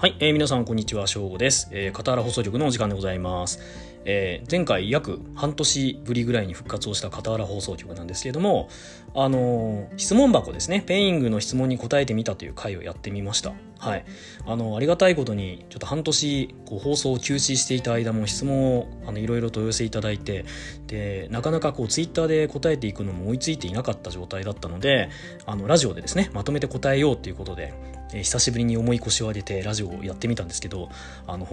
はい、えー、皆さんこんにちは、しょうごです。えー、片原放送局のお時間でございます。えー、前回約半年ぶりぐらいに復活をした片原放送局なんですけれども、あのー、質問箱ですね、ペイングの質問に答えてみたという回をやってみました。はい。あの、ありがたいことに、ちょっと半年、こう、放送を休止していた間も質問を、あの、いろいろとお寄せいただいて、で、なかなかこう、ツイッターで答えていくのも追いついていなかった状態だったので、あの、ラジオでですね、まとめて答えようということで、え、久しぶりに重い腰を上げてラジオをやってみたんですけどあの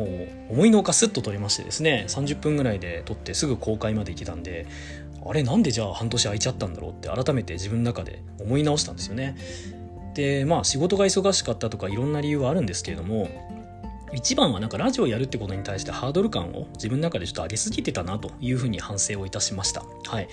思いのほかスッと撮れましてですね30分ぐらいで撮ってすぐ公開まで行けたんであれなんでじゃあ半年空いちゃったんだろうって改めて自分の中で思い直したんですよね。でまあ仕事が忙しかったとかいろんな理由はあるんですけれども一番はなんかラジオやるってことに対してハードル感を自分の中でちょっと上げすぎてたなというふうに反省をいたしました。はい。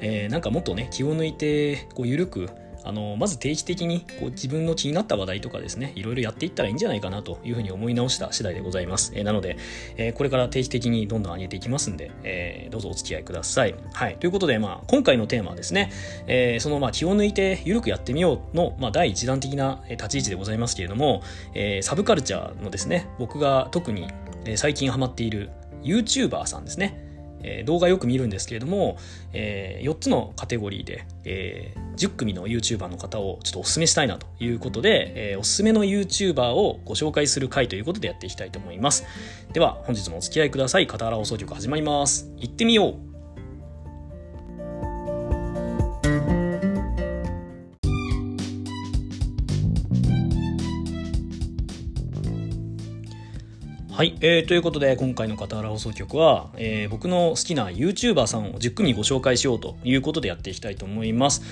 えー、なんかもっとね、気を抜いて、こう、緩く、あのまず定期的にこう自分の気になった話題とかですねいろいろやっていったらいいんじゃないかなというふうに思い直した次第でございます、えー、なので、えー、これから定期的にどんどん上げていきますんで、えー、どうぞお付き合いください。はい。ということで、まあ、今回のテーマはですね、えー、そのまあ気を抜いて緩くやってみようの、まあ、第一弾的な立ち位置でございますけれども、えー、サブカルチャーのですね僕が特に最近ハマっている YouTuber さんですね。えー、動画よく見るんですけれども、えー、4つのカテゴリーで、えー、10組の YouTuber の方をちょっとおすすめしたいなということで、えー、おすすめの YouTuber をご紹介する回ということでやっていきたいと思います。では本日もお付き合いください。片原放送局始まります。行ってみようはい、えー、ということで今回の片原放送局は、えー、僕の好きな YouTuber さんを10組ご紹介しようということでやっていきたいと思います。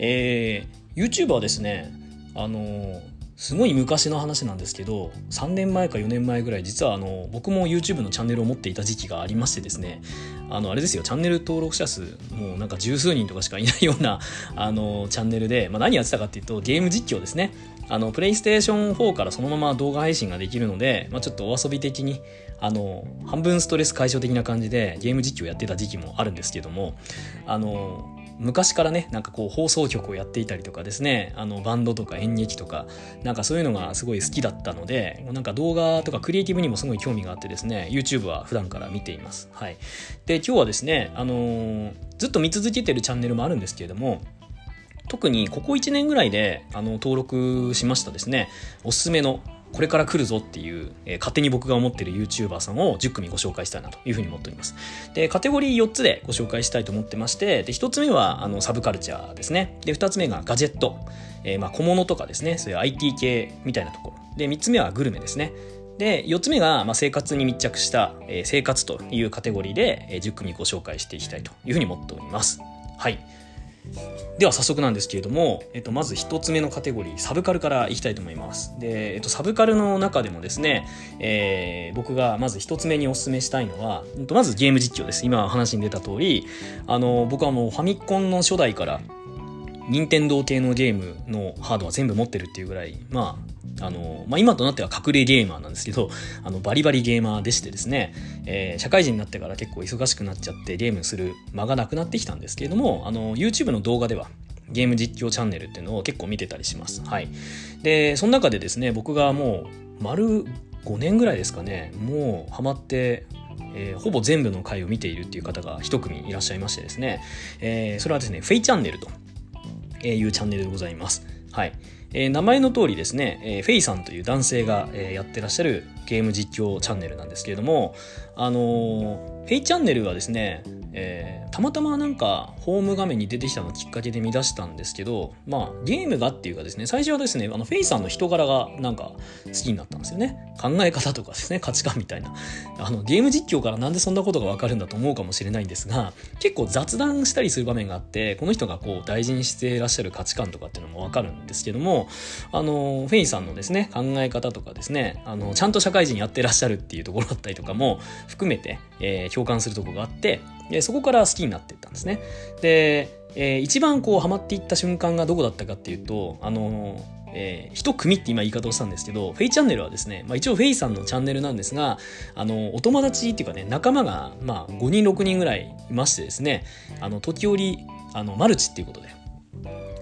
えー、YouTuber はですね、あのー、すごい昔の話なんですけど3年前か4年前ぐらい実はあの僕も YouTube のチャンネルを持っていた時期がありましてですねあのあれですよチャンネル登録者数もうなんか十数人とかしかいないようなあのチャンネルで、まあ、何やってたかっていうとゲーム実況ですねあの、プレイステーション4からそのまま動画配信ができるので、まあ、ちょっとお遊び的に、あの、半分ストレス解消的な感じでゲーム実況やってた時期もあるんですけども、あの、昔からね、なんかこう放送局をやっていたりとかですね、あのバンドとか演劇とか、なんかそういうのがすごい好きだったので、なんか動画とかクリエイティブにもすごい興味があってですね、YouTube は普段から見ています。はい。で、今日はですね、あのー、ずっと見続けてるチャンネルもあるんですけれども、特にここ1年ぐらいであの登録しましたですねおすすめのこれから来るぞっていう、えー、勝手に僕が思ってる YouTuber さんを10組ご紹介したいなというふうに思っております。で、カテゴリー4つでご紹介したいと思ってまして、で、1つ目はあのサブカルチャーですね。で、2つ目がガジェット、えー、まあ小物とかですね、そういう IT 系みたいなところ。で、3つ目はグルメですね。で、4つ目が、まあ、生活に密着した、えー、生活というカテゴリーで、えー、10組ご紹介していきたいというふうに思っております。はい。では早速なんですけれども、えっと、まず1つ目のカテゴリーサブカルからいきたいと思います。で、えっと、サブカルの中でもですね、えー、僕がまず1つ目にお勧めしたいのは、えっと、まずゲーム実況です。今話に出た通りあの僕はもうファミコンの初代から任天堂系のゲームのハードは全部持ってるっていうぐらいまああの、まあ、今となっては隠れゲーマーなんですけど、あの、バリバリゲーマーでしてですね、えー、社会人になってから結構忙しくなっちゃってゲームする間がなくなってきたんですけれども、あの、YouTube の動画では、ゲーム実況チャンネルっていうのを結構見てたりします。はい。で、その中でですね、僕がもう、丸5年ぐらいですかね、もうハマって、えー、ほぼ全部の回を見ているっていう方が一組いらっしゃいましてですね、えー、それはですね、フェイチャンネルというチャンネルでございます。はい。えー、名前の通りですね、えー、フェイさんという男性が、えー、やってらっしゃるゲーム実況チャンネルなんですけれども、あのー、フェイチャンネルはですね、えー、たまたまなんかホーム画面に出てきたのきっかけで見出したんですけど、まあゲームがっていうかですね、最初はですね、あのフェイさんの人柄がなんか好きになったんですよね。考え方とかですね、価値観みたいな。あのゲーム実況からなんでそんなことがわかるんだと思うかもしれないんですが、結構雑談したりする場面があって、この人がこう大事にしていらっしゃる価値観とかっていうのもわかるんですけども、あの、フェイさんのですね、考え方とかですね、あの、ちゃんと社会人やってらっしゃるっていうところだったりとかも含めて、えー、共感するとこがあって、でそこから好きになっていったんですね。で、えー、一番こうハマっていった瞬間がどこだったかっていうと、あのえー、一組って今言い方をしたんですけど、フェイチャンネルはですね、まあ、一応フェイさんのチャンネルなんですが、あの、お友達っていうかね、仲間が、まあ、5人、6人ぐらいいましてですね、あの、時折、あの、マルチっていうことで、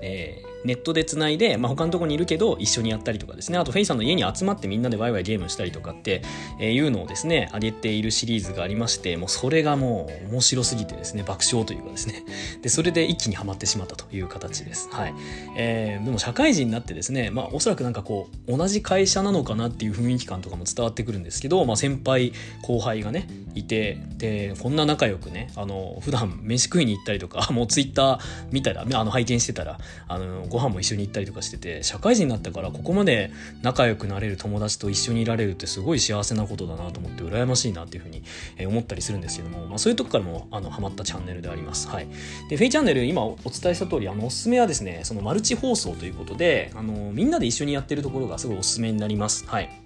えー、ネットでつないで、まあ、他のとこにいるけど一緒にやったりとかですね。あとフェイさんの家に集まってみんなでワイワイゲームしたりとかっていうのをですね上げているシリーズがありましてもうそれがもう面白すぎてですね爆笑というかですね。でそれで一気にはまってしまったという形です。はい。えー、でも社会人になってですねまあおそらくなんかこう同じ会社なのかなっていう雰囲気感とかも伝わってくるんですけど、まあ、先輩後輩がねいてでこんな仲良くねあの普段飯食いに行ったりとかもうツイッター見たらあの拝見してたらあのご飯も一緒に行ったりとかしてて社会人になったからここまで仲良くなれる友達と一緒にいられるってすごい幸せなことだなと思って羨ましいなっていうふうに思ったりするんですけども、まあ、そういうとこからもあのハマったチャンネルであります。はい、でフェイチャンネル今お伝えした通りあのおすすめはですねそのマルチ放送ということであのみんなで一緒にやってるところがすごいおすすめになります。はい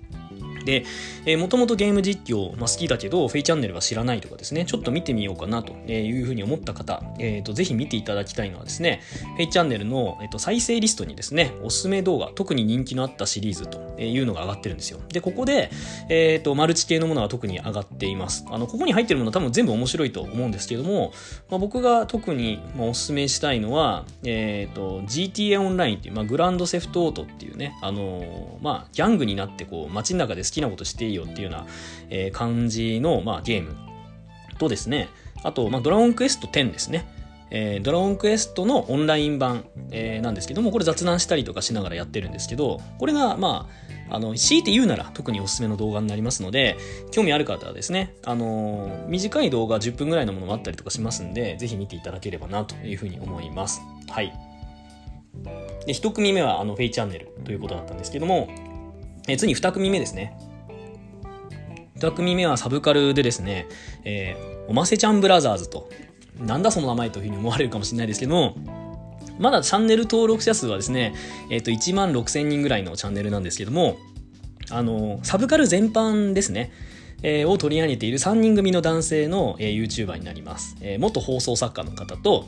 で、えー、もともとゲーム実況、まあ、好きだけど、フェイチャンネルは知らないとかですね、ちょっと見てみようかなというふうに思った方、えーと、ぜひ見ていただきたいのはですね、フェイチャンネルの、えーと、再生リストにですね、おすすめ動画、特に人気のあったシリーズというのが上がってるんですよ。で、ここで、えーと、マルチ系のものは特に上がっています。あの、ここに入ってるものは多分全部面白いと思うんですけども、まあ、僕が特にまあおすすめしたいのは、えー、と GTA オンラインっていう、まあ、グランドセフトオートっていうね、あのー、まあ、ギャングになってこう街の中で好きなことしていいよっていうような、えー、感じの、まあ、ゲームとですね、あと、まあ、ドラゴンクエスト10ですね。えー、ドラゴンクエストのオンライン版、えー、なんですけども、これ雑談したりとかしながらやってるんですけど、これが、まあ、あの、強いて言うなら特におすすめの動画になりますので、興味ある方はですね、あのー、短い動画10分ぐらいのものもあったりとかしますんで、ぜひ見ていただければなというふうに思います。はい。で、1組目は、あの、フェイチャンネルということだったんですけども、え次2組目ですね。2組目はサブカルでですね、えー、おませちゃんブラザーズと、なんだその名前というふうに思われるかもしれないですけども、まだチャンネル登録者数はですね、えっ、ー、と、1万6000人ぐらいのチャンネルなんですけども、あの、サブカル全般ですね、えー、を取り上げている3人組の男性の、えー、YouTuber になります。えー、元放送作家の方と、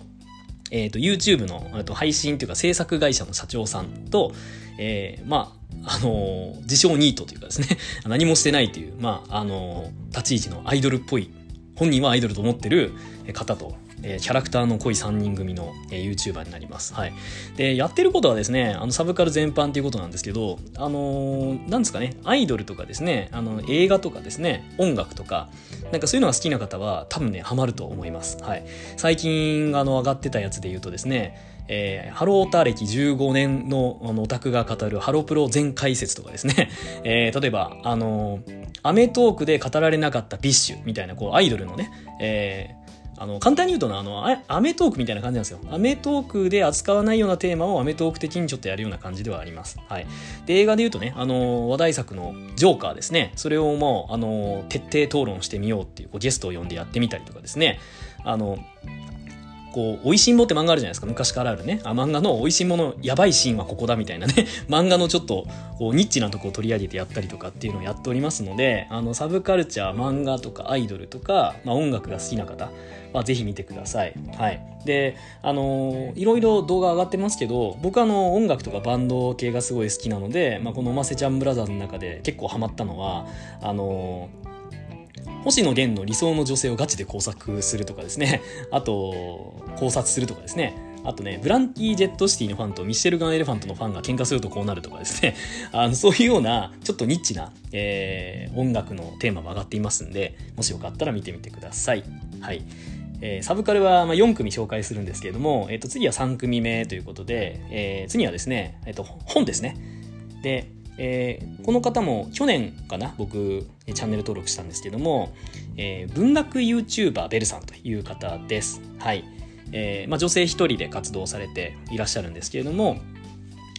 えっ、ー、と、YouTube のと配信というか制作会社の社長さんと、えー、まあ、の、自称ニートというかですね、何もしてないという、まあ、あの、立ち位置のアイドルっぽい、本人はアイドルと思ってる方と、え、キャラクターの濃い3人組の、え、YouTuber になります。はい。で、やってることはですね、あの、サブカル全般っていうことなんですけど、あのー、なんですかね、アイドルとかですね、あの、映画とかですね、音楽とか、なんかそういうのが好きな方は多分ね、ハマると思います。はい。最近、あの、上がってたやつで言うとですね、えー、ハローオタ歴15年のあのオタクが語るハロプロ全解説とかですね、えー、例えば、あのー、アメトークで語られなかった BiSH みたいな、こう、アイドルのね、えー、あの、簡単に言うとあの、アメトークみたいな感じなんですよ。アメトークで扱わないようなテーマをアメトーク的にちょっとやるような感じではあります。はい。で、映画で言うとね、あの、話題作のジョーカーですね。それをもう、あの、徹底討論してみようっていう、こうゲストを呼んでやってみたりとかですね。あの、こう、美味しんぼって漫画あるじゃないですか。昔からあるね。あ、漫画の美味しんぼのやばいシーンはここだみたいなね。漫画のちょっと、こう、ニッチなとこを取り上げてやったりとかっていうのをやっておりますので、あの、サブカルチャー、漫画とかアイドルとか、まあ音楽が好きな方、まあ、ぜひ見てください。はい。で、あの、いろいろ動画上がってますけど、僕あの、音楽とかバンド系がすごい好きなので、まあ、このおませちゃんブラザーズの中で結構ハマったのは、あの、星野源の理想の女性をガチで工作するとかですね。あと、考察するとかですね。あとね、ブランキー・ジェット・シティのファンとミシェルガン・エレファントのファンが喧嘩するとこうなるとかですね、あのそういうようなちょっとニッチな、えー、音楽のテーマも上がっていますんで、もしよかったら見てみてください。はい。えー、サブカルはま4組紹介するんですけれども、えー、と次は3組目ということで、えー、次はですね、えー、と本ですね。で、えー、この方も去年かな僕チャンネル登録したんですけども、えー、文学 YouTuber ベルさんという方です。はい。えーまあ、女性一人で活動されていらっしゃるんですけれども、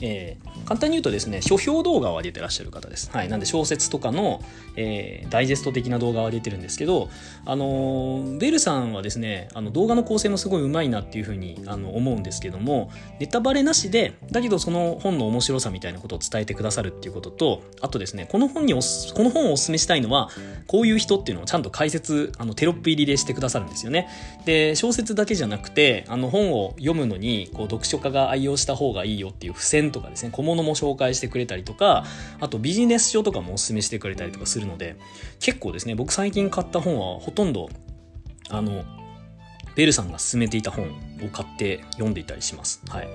えー、簡単に言うとですね、書評動画を上げてらっしゃる方です。はい。なんで小説とかの、えー、ダイジェスト的な動画を上げてるんですけど、あのー、ベルさんはですね、あの動画の構成もすごい上手いなっていうふうにあの思うんですけども、ネタバレなしで、だけどその本の面白さみたいなことを伝えてくださるっていうことと、あとですね、この本におす、この本をお勧めしたいのは、こういう人っていうのをちゃんと解説、あのテロップ入りでしてくださるんですよね。で、小説だけじゃなくて、あの本を読むのに、こう読書家が愛用した方がいいよっていう付箋とかですね、小物も紹介してくれたりとか、あとビジネス書とかもおすすめしてくれたりとかするので、結構ですね、僕最近買った本はほとんど、あの、ベルさんが勧めていた本を買って読んでいたりします。はい。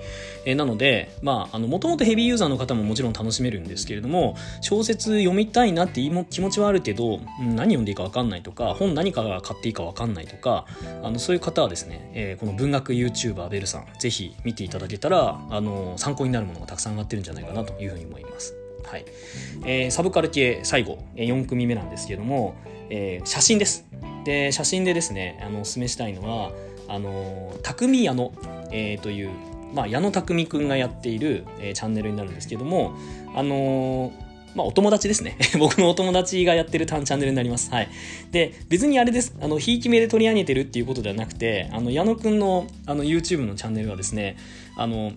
えー、なので、まあ、あの、もともとヘビーユーザーの方ももちろん楽しめるんですけれども、小説読みたいなって気持ちはあるけど、何読んでいいかわかんないとか、本何から買っていいかわかんないとか、あの、そういう方はですね、えー、この文学 YouTuber ベルさん、ぜひ見ていただけたら、あの、参考になるものがたくさん上がってるんじゃないかなというふうに思います。はい。えー、サブカル系最後、4組目なんですけれども、えー、写真です。で、写真でですね、あの、お勧めしたいのは、あの、匠屋の、えー、という、まあ、矢野匠くんがやっている、えー、チャンネルになるんですけども、あのーまあ、お友達ですね。僕のお友達がやってるチャンネルになります。はい。で、別にあれです。あの、ひいき目で取り上げてるっていうことではなくて、あの、矢野くんの、あの、YouTube のチャンネルはですね、あの、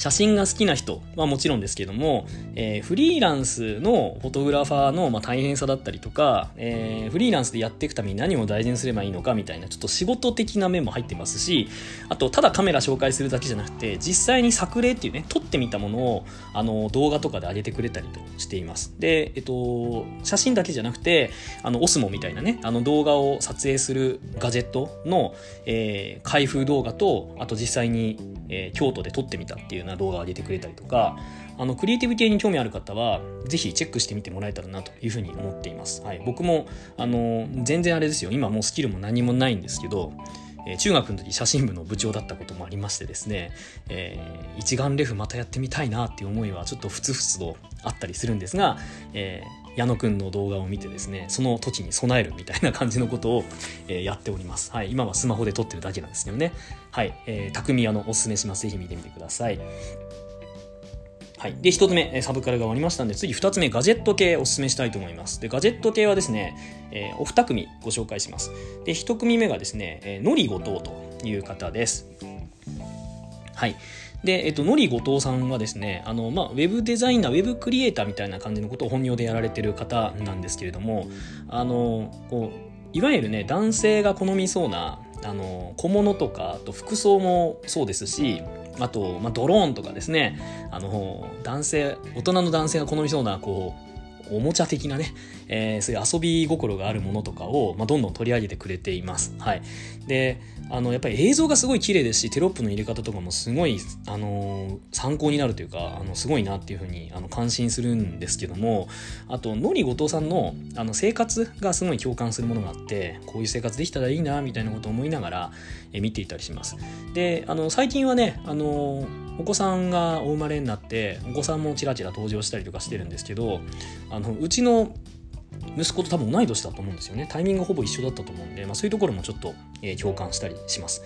写真が好きな人はもちろんですけども、えー、フリーランスのフォトグラファーのまあ大変さだったりとか、えー、フリーランスでやっていくために何を大事にすればいいのかみたいなちょっと仕事的な面も入ってますしあとただカメラ紹介するだけじゃなくて実際に作例っていうね撮ってみたものをあの動画とかで上げてくれたりとしています。で、えっと、写真だけじゃなくてあのオスモみたいなねあの動画を撮影するガジェットの、えー、開封動画とあと実際に、えー、京都で撮ってみたっていうな動画を上げてくれたりとか、あの、クリエイティブ系に興味ある方は、ぜひチェックしてみてもらえたらなというふうに思っています。はい。僕も、あの、全然あれですよ。今もうスキルも何もないんですけど、えー、中学の時写真部の部長だったこともありましてですね、えー、一眼レフまたやってみたいなっていう思いはちょっとふつふつとあったりするんですが、えー、矢野くんの動画を見てですね、その時に備えるみたいな感じのことを、え、やっております。はい。今はスマホで撮ってるだけなんですけどね。はい。えー、匠屋のおすすめします。ぜひ見てみてください。はい。で、一つ目、サブカルが終わりましたんで、次二つ目、ガジェット系をお勧めしたいと思います。で、ガジェット系はですね、えー、お二組ご紹介します。で、一組目がですね、えー、のりごとうという方です。はい。で、えっと、のり後藤さんはですね、あの、まあ、ウェブデザイナー、ウェブクリエイターみたいな感じのことを本業でやられてる方なんですけれども、あの、こう、いわゆるね、男性が好みそうな、あの、小物とか、あと服装もそうですし、あと、まあ、ドローンとかですね、あの、男性、大人の男性が好みそうな、こう、おもちゃ的なね、えー、そういう遊び心があるものとかを、まあ、どんどん取り上げてくれています。はい。で、あの、やっぱり映像がすごい綺麗ですし、テロップの入れ方とかもすごい、あの、参考になるというか、あの、すごいなっていうふうに、あの、感心するんですけども、あと、のり後藤さんの、あの、生活がすごい共感するものがあって、こういう生活できたらいいな、みたいなことを思いながら、見ていたりします。で、あの、最近はね、あの、お子さんがお生まれになって、お子さんもちらちら登場したりとかしてるんですけど、あの、うちの息子と多分同い年だと思うんですよね。タイミングほぼ一緒だったと思うんで、まあ、そういうところもちょっと、えー、共感したりします。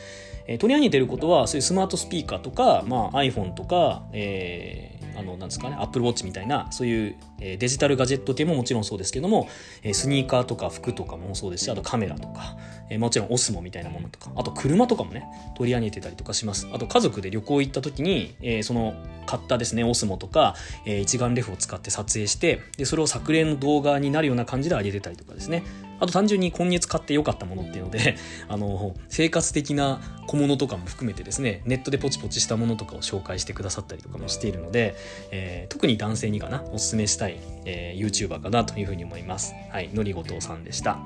えー、取り上げてることは、そういうスマートスピーカーとか、まあ、iPhone とか、えー、あの、なんですかね、Apple Watch みたいな、そういう、え、デジタルガジェット系ももちろんそうですけども、え、スニーカーとか服とかもそうですし、あとカメラとか、え、もちろんオスモみたいなものとか、あと車とかもね、取り上げてたりとかします。あと家族で旅行行った時に、え、その、買ったですね、オスモとか、え、一眼レフを使って撮影して、で、それを作例の動画になるような感じで上げてたりとかですね。あと単純に今月買って良かったものっていうので、あの、生活的な小物とかも含めてですね、ネットでポチポチしたものとかを紹介してくださったりとかもしているので、えー、特に男性にかな、おすすめしたい、えー、YouTuber かなというふうに思います。はい、のりごとうさんでした。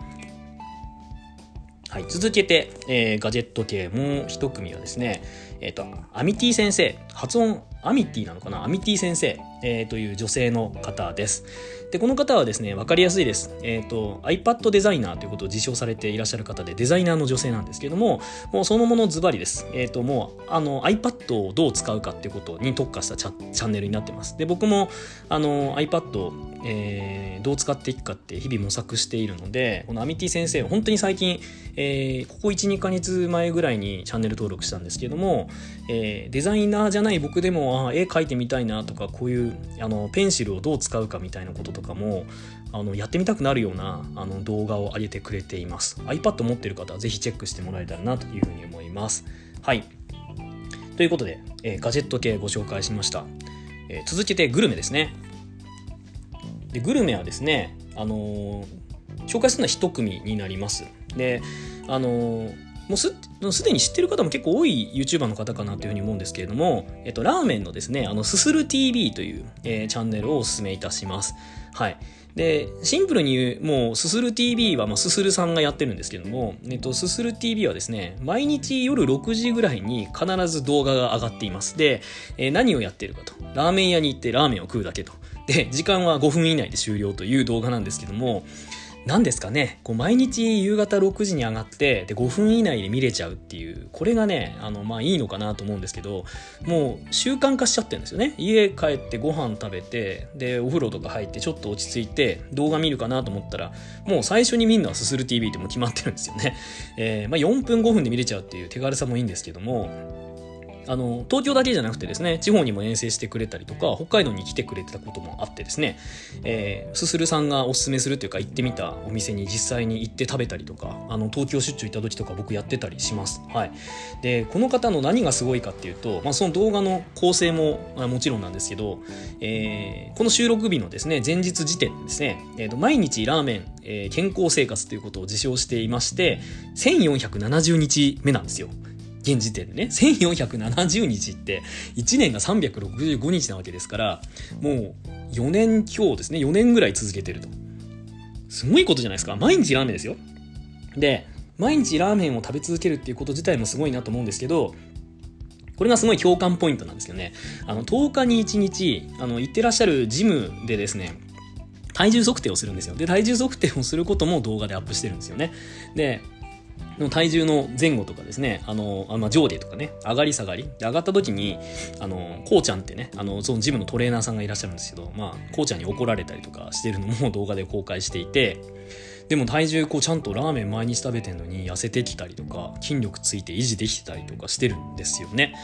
はい、続けて、えー、ガジェット系もう一組はですね、えっ、ー、と、アミティ先生、発音アミティなのかな？アミティ先生、えー、という女性の方です。で、この方はですね、わかりやすいです。えっ、ー、と、iPad デザイナーということを自称されていらっしゃる方で、デザイナーの女性なんですけども、もうそのものズバリです。えっ、ー、と、もう、あの、iPad をどう使うかっていうことに特化したチャンネルになってます。で、僕も、あの、iPad を、えー、どう使っていくかって日々模索しているので、このアミティ先生、本当に最近、えー、ここ1、2ヶ月前ぐらいにチャンネル登録したんですけども、えー、デザイナーじゃない僕でも、あ絵描いてみたいなとか、こういう、あの、ペンシルをどう使うかみたいなこととかも、あの、やってみたくなるような、あの、動画を上げてくれています。iPad 持ってる方はぜひチェックしてもらえたらなというふうに思います。はい。ということで、えー、ガジェット系ご紹介しました。えー、続けてグルメですね。で、グルメはですね、あのー、紹介するのは一組になります。で、あのーもうすでに知ってる方も結構多い YouTuber の方かなというふうに思うんですけれども、えっと、ラーメンのですね、あの、すする TV という、えー、チャンネルをお勧めいたします。はい。で、シンプルに言う、もう、すする TV は、まあ、すするさんがやってるんですけども、えっと、すする TV はですね、毎日夜6時ぐらいに必ず動画が上がっています。で、えー、何をやってるかと。ラーメン屋に行ってラーメンを食うだけと。で、時間は5分以内で終了という動画なんですけども、何ですかね、こう毎日夕方6時に上がって、で、5分以内で見れちゃうっていう、これがね、あの、まあいいのかなと思うんですけど、もう習慣化しちゃってるんですよね。家帰ってご飯食べて、で、お風呂とか入ってちょっと落ち着いて、動画見るかなと思ったら、もう最初に見るのはすする TV ってもう決まってるんですよね。えー、まあ4分5分で見れちゃうっていう手軽さもいいんですけども、あの東京だけじゃなくてですね地方にも遠征してくれたりとか北海道に来てくれてたこともあってですね、えー、すするさんがおすすめするというか行ってみたお店に実際に行って食べたりとかあの東京出張行った時とか僕やってたりします。はい、でこの方の何がすごいかっていうと、まあ、その動画の構成ももちろんなんですけど、えー、この収録日のですね前日時点ですね、えーと、毎日ラーメン、えー、健康生活ということを自称していまして1470日目なんですよ。現時点でね、1470日って1年が365日なわけですから、もう4年今日ですね、4年ぐらい続けてると。すごいことじゃないですか。毎日ラーメンですよ。で、毎日ラーメンを食べ続けるっていうこと自体もすごいなと思うんですけど、これがすごい共感ポイントなんですよね。あの、10日に1日、あの、行ってらっしゃるジムでですね、体重測定をするんですよ。で、体重測定をすることも動画でアップしてるんですよね。で、の体重の前後とかですね、あの、あまあ、上下とかね、上がり下がり。で、上がった時に、あの、こうちゃんってね、あの、そのジムのトレーナーさんがいらっしゃるんですけど、まあ、こうちゃんに怒られたりとかしてるのも 動画で公開していて、でも体重こうちゃんとラーメン毎日食べてんのに痩せてきたりとか筋力ついて維持できてたりとかしてるんですよね。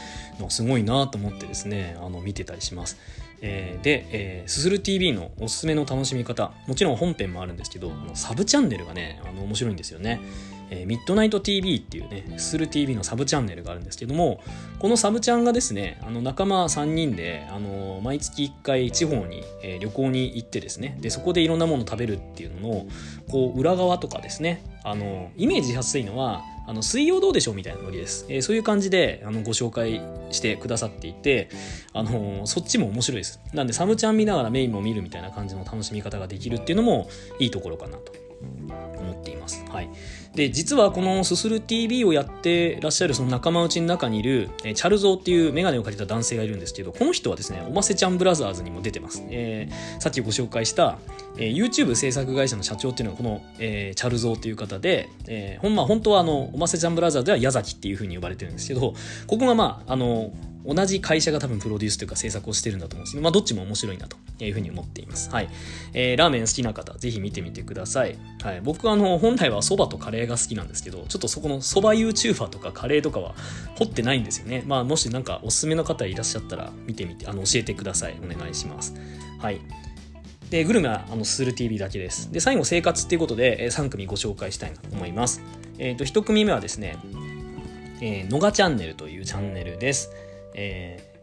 すごいなと思ってですねあの見てたりします。えー、で、えー、すする TV のおすすめの楽しみ方もちろん本編もあるんですけどサブチャンネルがねあの面白いんですよね。えー、ミッドナイト TV っていうね、スル TV のサブチャンネルがあるんですけども、このサブチャンがですね、あの仲間3人で、あの毎月1回地方に、えー、旅行に行ってですね、で、そこでいろんなもの食べるっていうのの、こう、裏側とかですね、あの、イメージしやすいのは、あの、水曜どうでしょうみたいなノリです。えー、そういう感じで、あの、ご紹介してくださっていて、あのそっちも面白いです。なんで、サブチャン見ながらメインも見るみたいな感じの楽しみ方ができるっていうのもいいところかなと思っます。はい。で、実はこのすする TV をやってらっしゃるその仲間内の中にいる、えチャルゾーっていうメガネをかけた男性がいるんですけど、この人はですね、おませちゃんブラザーズにも出てます。えー、さっきご紹介した、えー、YouTube 制作会社の社長っていうのがこの、えー、チャルゾーっていう方で、えー、ほんま、本当はあの、おませちゃんブラザーズでは矢崎っていう風に呼ばれてるんですけど、ここがまあ、あの、同じ会社が多分プロデュースというか制作をしてるんだと思うんですけど、まあ、どっちも面白いなというふうに思っています。はい。えー、ラーメン好きな方、ぜひ見てみてください。はい。僕はあの、本来は蕎麦とカレーが好きなんですけど、ちょっとそこの蕎麦 YouTuber とかカレーとかは掘ってないんですよね。まあ、もしなんかおすすめの方いらっしゃったら見てみて、あの、教えてください。お願いします。はい。で、グルメは、あの、する TV だけです。で、最後、生活っていうことで、え3組ご紹介したいなと思います。えっ、ー、と、1組目はですね、えー、のがチャンネルというチャンネルです。えー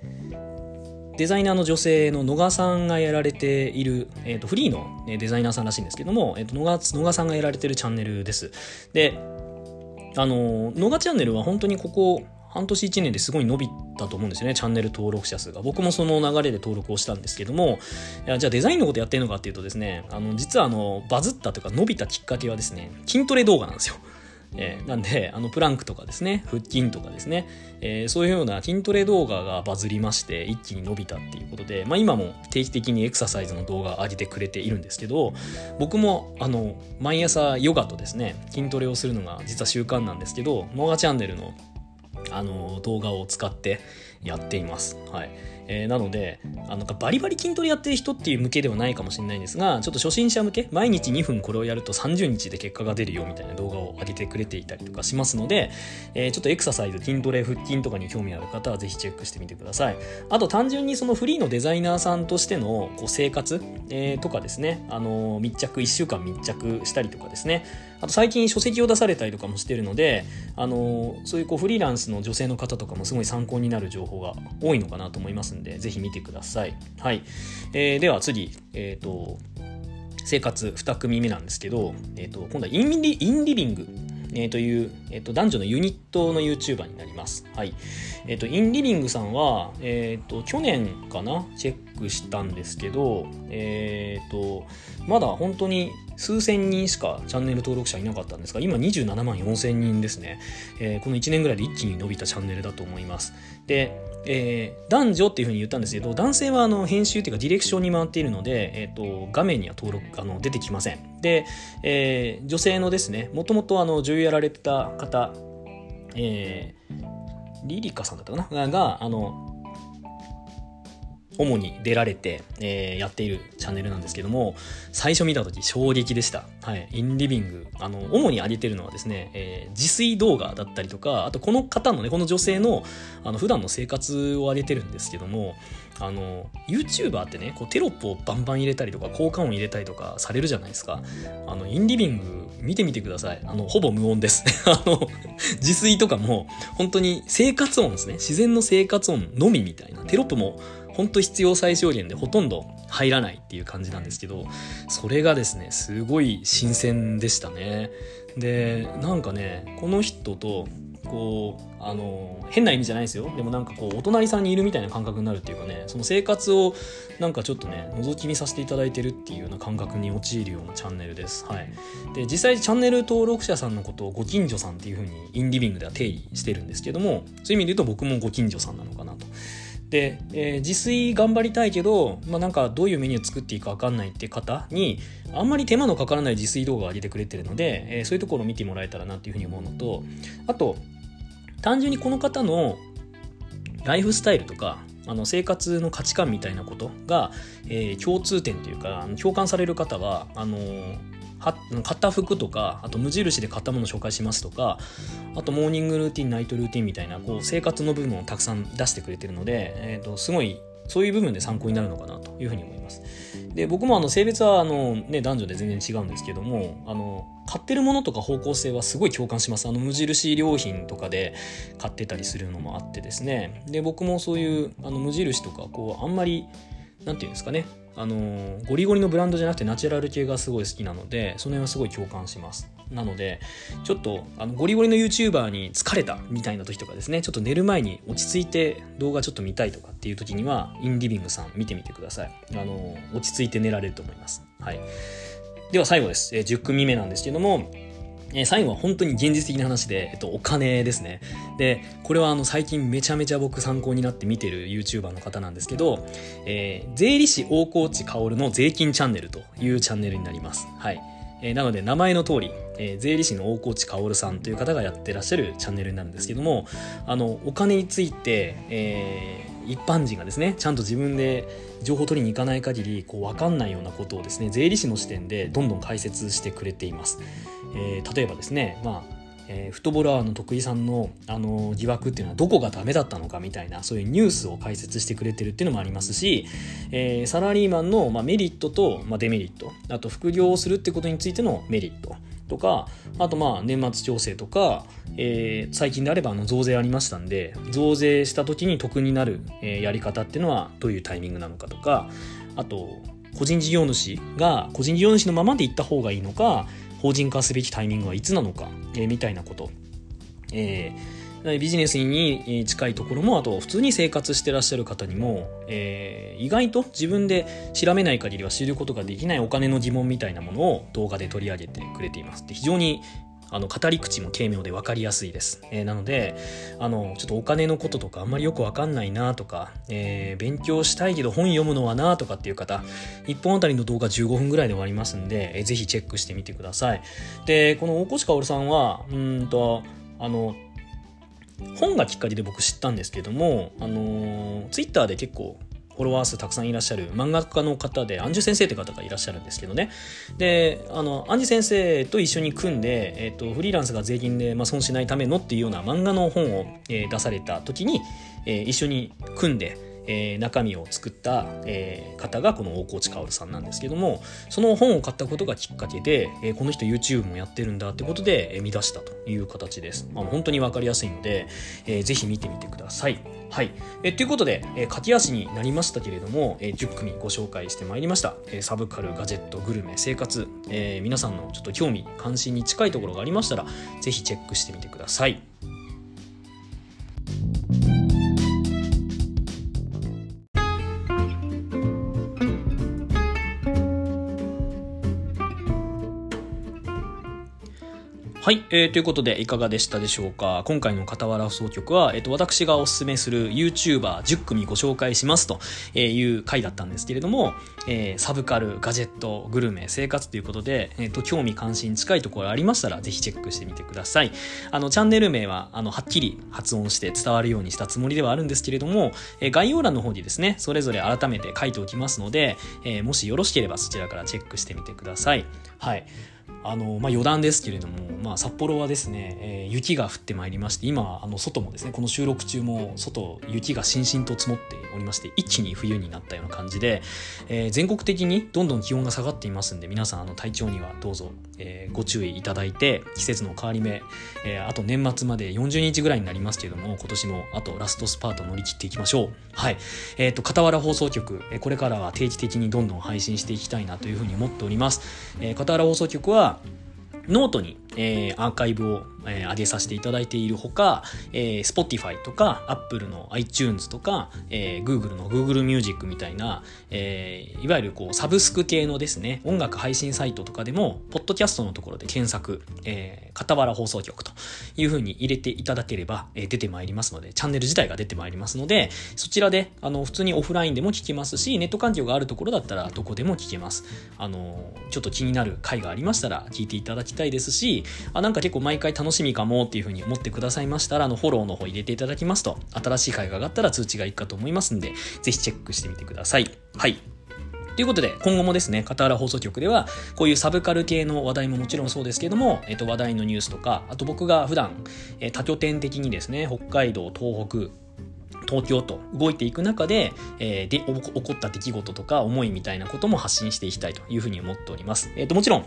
デザイナーの女性の野賀さんがやられている、えーと、フリーのデザイナーさんらしいんですけども、えーと、野賀野賀さんがやられてるチャンネルです。で、あの、野賀チャンネルは本当にここ半年1年ですごい伸びたと思うんですよね、チャンネル登録者数が。僕もその流れで登録をしたんですけども、いやじゃあデザインのことやってるのかっていうとですね、あの、実はあの、バズったというか伸びたきっかけはですね、筋トレ動画なんですよ。えー、なんで、あの、プランクとかですね、腹筋とかですね、えー、そういうような筋トレ動画がバズりまして、一気に伸びたっていうことで、まあ今も定期的にエクササイズの動画上げてくれているんですけど、僕も、あの、毎朝ヨガとですね、筋トレをするのが実は習慣なんですけど、モガチャンネルのあの動画を使ってやっています。はい。えー、なので、あの、バリバリ筋トレやってる人っていう向けではないかもしれないんですが、ちょっと初心者向け、毎日2分これをやると30日で結果が出るよみたいな動画を上げてくれていたりとかしますので、えー、ちょっとエクササイズ、筋トレ、腹筋とかに興味ある方はぜひチェックしてみてください。あと単純にそのフリーのデザイナーさんとしてのこう生活、えー、とかですね、あの密着、1週間密着したりとかですね、あと最近書籍を出されたりとかもしてるので、あのそういうこうフリーランスの女性の方とかもすごい参考になる情報が多いのかなと思いますんで、ぜひ見てください。はい。えー、では次、えっ、ー、と、生活2組目なんですけど、えっ、ー、と、今度はインリインリビングえー、という、えー、と男女のユニットの YouTuber になります。はい。えっ、ー、と、インリビングさんは、えっ、ー、と、去年かな？チェックしたんですけど、えっ、ー、と、まだ本当に数千人しかチャンネル登録者いなかったんですが、今27万4千人ですね。えこの1年ぐらいで一気に伸びたチャンネルだと思います。で、えー、男女っていうふうに言ったんですけど、男性はあの編集っていうかディレクションに回っているので、えっ、と、画面には登録、あの、出てきません。で、えー、女性のですね、もともと、女優やられてた方、えー、リリカさんだったかな？が、あの、主に出られて、えー、やっているチャンネルなんですけども、最初見た時衝撃でした。はい。インリビング。あの、主に上げてるのはですね、えー、自炊動画だったりとか、あとこの方のね、この女性の、あの、普段の生活を上げてるんですけども、あの、YouTuber ってね、こうテロップをバンバン入れたりとか、効果音入れたりとかされるじゃないですか。あの、インリビング見てみてください。あの、ほぼ無音です。あの、自炊とかも、本当に生活音ですね。自然の生活音のみみたいな。テロップも、本当必要最小限でほとんど入らないっていう感じなんですけど、それがですね、すごい新鮮でしたね。で、なんかね、この人とこうあの変な意味じゃないですよ。でもなんかこうお隣さんにいるみたいな感覚になるっていうかねその生活をなんかちょっとね覗き見させていただいてるっていうような感覚に陥るようなチャンネルです。はい。で実際チャンネル登録者さんのことをご近所さんっていうふうにインリビングでは定義してるんですけどもそういう意味で言うと僕もご近所さんなのかなと。で、えー、自炊頑張りたいけど、まあ、なんかどういうメニュー作っていいか分かんないって方にあんまり手間のかからない自炊動画を上げてくれてるので、えー、そういうところを見てもらえたらなっていうふうに思うのとあと単純にこの方のライフスタイルとかあの生活の価値観みたいなことが、えー、共通点というか共感される方はあのは買った服とかあと無印で買ったもの紹介しますとかあとモーニングルーティンナイトルーティンみたいなこう生活の部分をたくさん出してくれてるので、えーとすごいそういう部分で参考になるのかなというふうに思います。で僕もあの性別はあの、ね、男女で全然違うんですけどもあの買ってるものとか方向性はすごい共感しますあの無印良品とかで買ってたりするのもあってですねで僕もそういうあの無印とかこうあんまりなんていうんですかねあのゴリゴリのブランドじゃなくてナチュラル系がすごい好きなのでその辺はすごい共感します。なのでちょっとあのゴリゴリの YouTuber に疲れたみたいな時とかですねちょっと寝る前に落ち着いて動画ちょっと見たいとかっていう時にはインリビングさん見てみてください。あの落ち着いて寝られると思います。はい。では最後です、え、10組目なんですけどもえ最後は本当に現実的な話で、えっと、お金ですね。で、これはあの最近めちゃめちゃ僕参考になって見てる YouTuber の方なんですけど、えー、税理士大河内薫の税金チャンネルというチャンネルになります。はい。えー、なので名前の通り、えー、税理士の大河内薫さんという方がやってらっしゃるチャンネルになるんですけども、あの、お金について、えー、一般人がですね、ちゃんと自分で情報を取りに行かない限り、こう、わかんないようなことをですね、税理士の視点でどんどん解説してくれています。えー、例えばですね、まあ、えー、フットボラーの徳井さんの、あの疑惑っていうのはどこがダメだったのかみたいなそういうニュースを解説してくれてるっていうのもありますし、えー、サラリーマンの、まあ、メリットと、まあ、デメリットあと副業をするってことについてのメリットとかあとまあ年末調整とか、えー、最近であればあの増税ありましたんで増税した時に得になる、えー、やり方っていうのはどういうタイミングなのかとかあと個人事業主が個人事業主のままで行った方がいいのか法人化すべきタイミングはいつなのか、えー、みたいなこと、えー、ビジネスに近いところもあと普通に生活してらっしゃる方にも、えー、意外と自分で調べない限りは知ることができないお金の疑問みたいなものを動画で取り上げてくれていますで非常にあの語り口も軽妙で分かりやすいです。えー、なのであのちょっとお金のこととかあんまりよく分かんないなとか、えー、勉強したいけど本読むのはなとかっていう方1本あたりの動画15分ぐらいで終わりますんで、えー、ぜひチェックしてみてください。でこの大越薫さんはうんとあの本がきっかけで僕知ったんですけども、あのツイッターで結構フォロワー数たくさんいらっしゃる漫画家の方で、アンジュ先生って方がいらっしゃるんですけどね。で、あの、アンジュ先生と一緒に組んで、えっ、と、フリーランスが税金で、まあ、損しないためのっていうような漫画の本を、えー、出された時に、えー、一緒に組んで、えー、中身を作った、えー、方がこの大河内薫さんなんですけどもその本を買ったことがきっかけで、えー、この人 YouTube もやってるんだってことで、見出したという形です。まあ、本当に分かりやすいので、えー、ぜひ見てみてください。はい。えということで、えー、駆け足になりましたけれども、えー、10組ご紹介してまいりました。えー、サブカル、ガジェット、グルメ、生活、えー、皆さんのちょっと興味、関心に近いところがありましたら、ぜひチェックしてみてください。はい、えー、ということでいかがでしたでしょうか？今回の傍ら放送局は、え、ー、と、私がおすすめする YouTuber10 組ご紹介しますという回だったんですけれども、えー、サブカル、ガジェット、グルメ、生活ということで、え、ー、と、興味関心近いところありましたら、ぜひチェックしてみてください。あの、チャンネル名は、あの、はっきり発音して伝わるようにしたつもりではあるんですけれども、えー、概要欄の方にですね、それぞれ改めて書いておきますので、え、もしよろしければそちらからチェックしてみてください。はい。あの、まあ、余談ですけれども、まあ、札幌はですね、えー、雪が降ってまいりまして、今、あの、外もですね、この収録中も、外、雪がしんしんと積もっておりまして、一気に冬になったような感じで、えー、全国的にどんどん気温が下がっていますんで、皆さん、あの、体調にはどうぞ、えー、ご注意いただいて、季節の変わり目、え、あと年末まで40日ぐらいになりますけれども、今年も、あとラストスパート乗り切っていきましょう。はい。えっ、と、傍ら放送局、これからは定期的にどんどん配信していきたいなというふうに思っております。え、傍ら放送局は、ノートに、えー、アーカイブをえー、上げさせていただいているほか、えー、Spotify とか Apple の iTunes とか、えー、Google の Google Music みたいな、えー、いわゆるこうサブスク系のですね、音楽配信サイトとかでも、ポッドキャストのところで検索、えー、傍ら放送局というふうに入れていただければ、えー、出てまいりますので、チャンネル自体が出てまいりますので、そちらで、あの、普通にオフラインでも聞けますし、ネット環境があるところだったらどこでも聞けます。あの、ちょっと気になる回がありましたら聞いていただきたいですし、あ、なんか結構毎回楽しみかもっていうふうに思ってくださいましたら、あの、フォローの方入れていただきますと、新しい回が上がったら通知がいくかと思いますんで、ぜひチェックしてみてください。はい。ということで、今後もですね、片原放送局では、こういうサブカル系の話題ももちろんそうですけども、えっと、話題のニュースとか、あと僕が普段、え多拠点的にですね、北海道、東北、東京と動いていく中で、えー、で、起こった出来事とか思いみたいなことも発信していきたいというふうに思っております。えっ、ー、と、もちろん、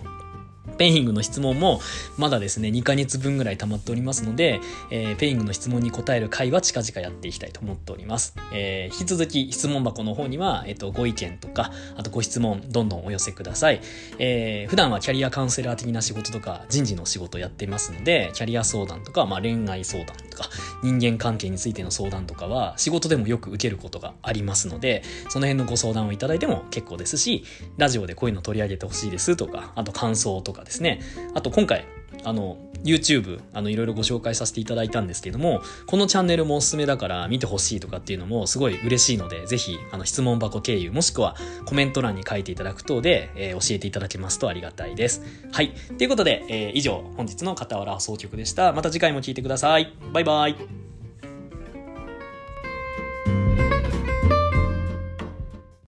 ペイングの質問もまだですね、2ヶ月分ぐらい溜まっておりますので、えー、ペイングの質問に答える回は近々やっていきたいと思っております。えー、引き続き質問箱の方には、えっ、ー、と、ご意見とか、あとご質問どんどんお寄せください。えー、普段はキャリアカウンセラー的な仕事とか人事の仕事やってますので、キャリア相談とか、まあ、恋愛相談とか、人間関係についての相談とかは仕事でもよく受けることがありますので、その辺のご相談をいただいても結構ですし、ラジオでこういうの取り上げてほしいですとか、あと感想とかかですね、あと今回、あの、YouTube、あの、いろいろご紹介させていただいたんですけども、このチャンネルもおすすめだから見てほしいとかっていうのもすごい嬉しいので、ぜひ、あの、質問箱経由、もしくはコメント欄に書いていただく等で、えー、教えていただけますとありがたいです。はい。ということで、えー、以上、本日の傍ら総局でした。また次回も聞いてください。バイバイ。